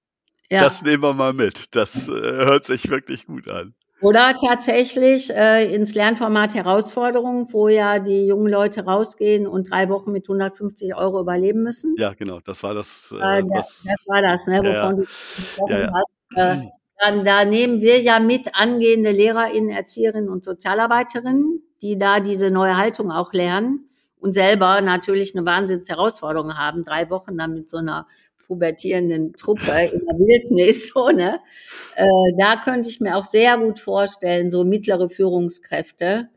ja. Das nehmen wir mal mit. Das äh, hört sich wirklich gut an. Oder tatsächlich äh, ins Lernformat Herausforderungen, wo ja die jungen Leute rausgehen und drei Wochen mit 150 Euro überleben müssen. Ja, genau, das war das. Äh, das, das, war das, ne, wovon ja, du gesprochen ja, hast. Äh, dann, da nehmen wir ja mit angehende LehrerInnen, Erzieherinnen und Sozialarbeiterinnen, die da diese neue Haltung auch lernen und selber natürlich eine Wahnsinnsherausforderung haben, drei Wochen dann mit so einer pubertierenden Truppe in der Wildnis, so, ne? Äh, da könnte ich mir auch sehr gut vorstellen, so mittlere Führungskräfte,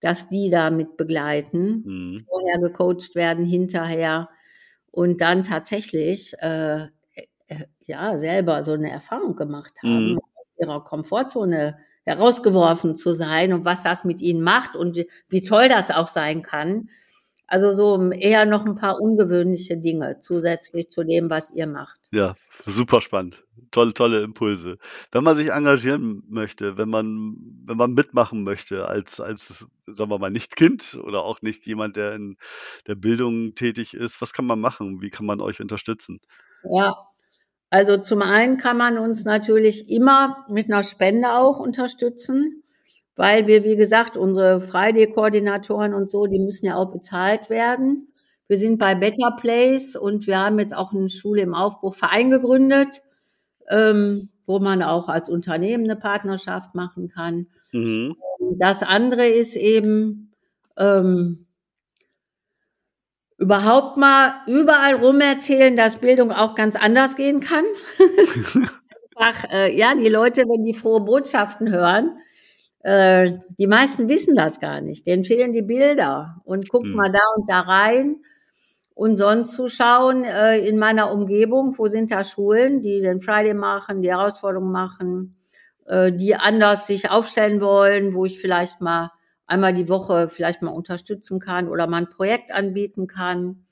dass die da mit begleiten, mhm. vorher gecoacht werden, hinterher und dann tatsächlich äh, äh, ja selber so eine Erfahrung gemacht haben, mhm. ihrer Komfortzone herausgeworfen zu sein und was das mit ihnen macht und wie, wie toll das auch sein kann. Also so eher noch ein paar ungewöhnliche Dinge zusätzlich zu dem, was ihr macht. Ja, super spannend. Tolle, tolle Impulse. Wenn man sich engagieren möchte, wenn man, wenn man mitmachen möchte als, als, sagen wir mal, nicht Kind oder auch nicht jemand, der in der Bildung tätig ist, was kann man machen? Wie kann man euch unterstützen? Ja, also zum einen kann man uns natürlich immer mit einer Spende auch unterstützen weil wir, wie gesagt, unsere Friday-Koordinatoren und so, die müssen ja auch bezahlt werden. Wir sind bei Better Place und wir haben jetzt auch eine Schule im Aufbruch Verein gegründet, ähm, wo man auch als Unternehmen eine Partnerschaft machen kann. Mhm. Das andere ist eben ähm, überhaupt mal überall rum erzählen, dass Bildung auch ganz anders gehen kann. Einfach, äh, ja, die Leute, wenn die frohe Botschaften hören, äh, die meisten wissen das gar nicht. Denen fehlen die Bilder. Und guckt mhm. mal da und da rein. Und sonst zu schauen äh, in meiner Umgebung, wo sind da Schulen, die den Friday machen, die Herausforderungen machen, äh, die anders sich aufstellen wollen, wo ich vielleicht mal einmal die Woche vielleicht mal unterstützen kann oder mal ein Projekt anbieten kann.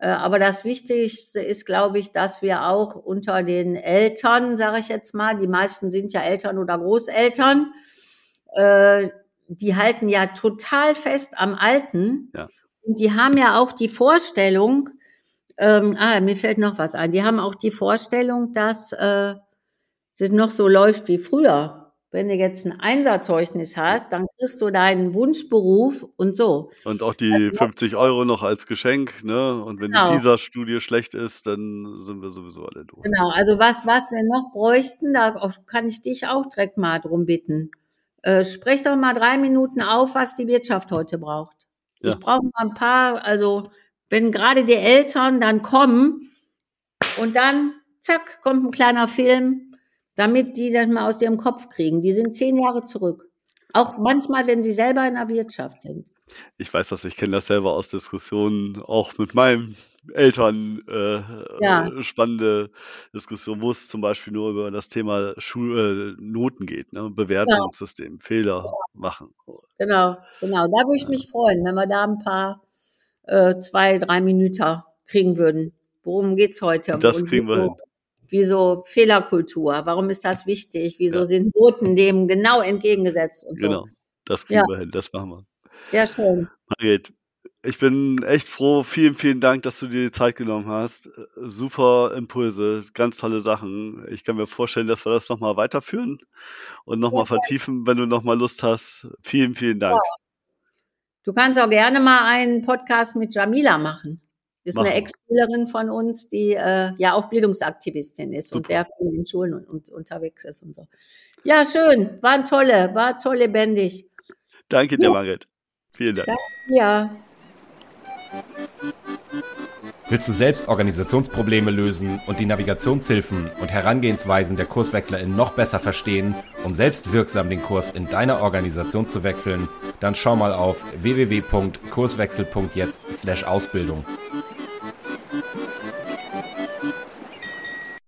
Äh, aber das Wichtigste ist, glaube ich, dass wir auch unter den Eltern, sage ich jetzt mal, die meisten sind ja Eltern oder Großeltern, äh, die halten ja total fest am Alten. Ja. Und die haben ja auch die Vorstellung, ähm, ah, mir fällt noch was ein, die haben auch die Vorstellung, dass äh, das noch so läuft wie früher. Wenn du jetzt ein Einsatzzeugnis hast, dann kriegst du deinen Wunschberuf und so. Und auch die also, 50 Euro noch als Geschenk, ne? Und wenn genau. die PISA-Studie schlecht ist, dann sind wir sowieso alle durch. Genau, also was, was wir noch bräuchten, da kann ich dich auch direkt mal drum bitten. Äh, sprech doch mal drei Minuten auf, was die Wirtschaft heute braucht. Ja. Ich brauche mal ein paar, also wenn gerade die Eltern dann kommen und dann, zack, kommt ein kleiner Film, damit die das mal aus ihrem Kopf kriegen. Die sind zehn Jahre zurück. Auch manchmal, wenn sie selber in der Wirtschaft sind. Ich weiß das, ich kenne das selber aus Diskussionen, auch mit meinen Eltern äh, ja. Äh, spannende Diskussion, wo es zum Beispiel nur über das Thema Schul äh, Noten geht, ne? Bewertungssystem, genau. Fehler ja. machen. Genau, genau. Da würde ich mich freuen, wenn wir da ein paar äh, zwei, drei Minuten kriegen würden. Worum geht es heute? Das Und kriegen wir hin. Wieso Fehlerkultur? Warum ist das wichtig? Wieso ja. sind Noten dem genau entgegengesetzt und genau. so? Das kriegen wir hin, das machen wir. Ja, schön. Margret, ich bin echt froh. Vielen, vielen Dank, dass du dir die Zeit genommen hast. Super Impulse, ganz tolle Sachen. Ich kann mir vorstellen, dass wir das nochmal weiterführen und nochmal ja, vertiefen, wenn du nochmal Lust hast. Vielen, vielen Dank. Ja. Du kannst auch gerne mal einen Podcast mit Jamila machen. Ist machen. eine Ex-Schülerin von uns, die äh, ja auch Bildungsaktivistin ist Super. und sehr viel in Schulen und, und, unterwegs ist und so. Ja, schön. War tolle, war toll lebendig. Danke dir, ja. Margret. Vielen Dank. Ja. Willst du selbst Organisationsprobleme lösen und die Navigationshilfen und Herangehensweisen der KurswechslerInnen noch besser verstehen, um selbst wirksam den Kurs in deiner Organisation zu wechseln? Dann schau mal auf www.kurswechsel.jetzt/ausbildung. Mm-hmm.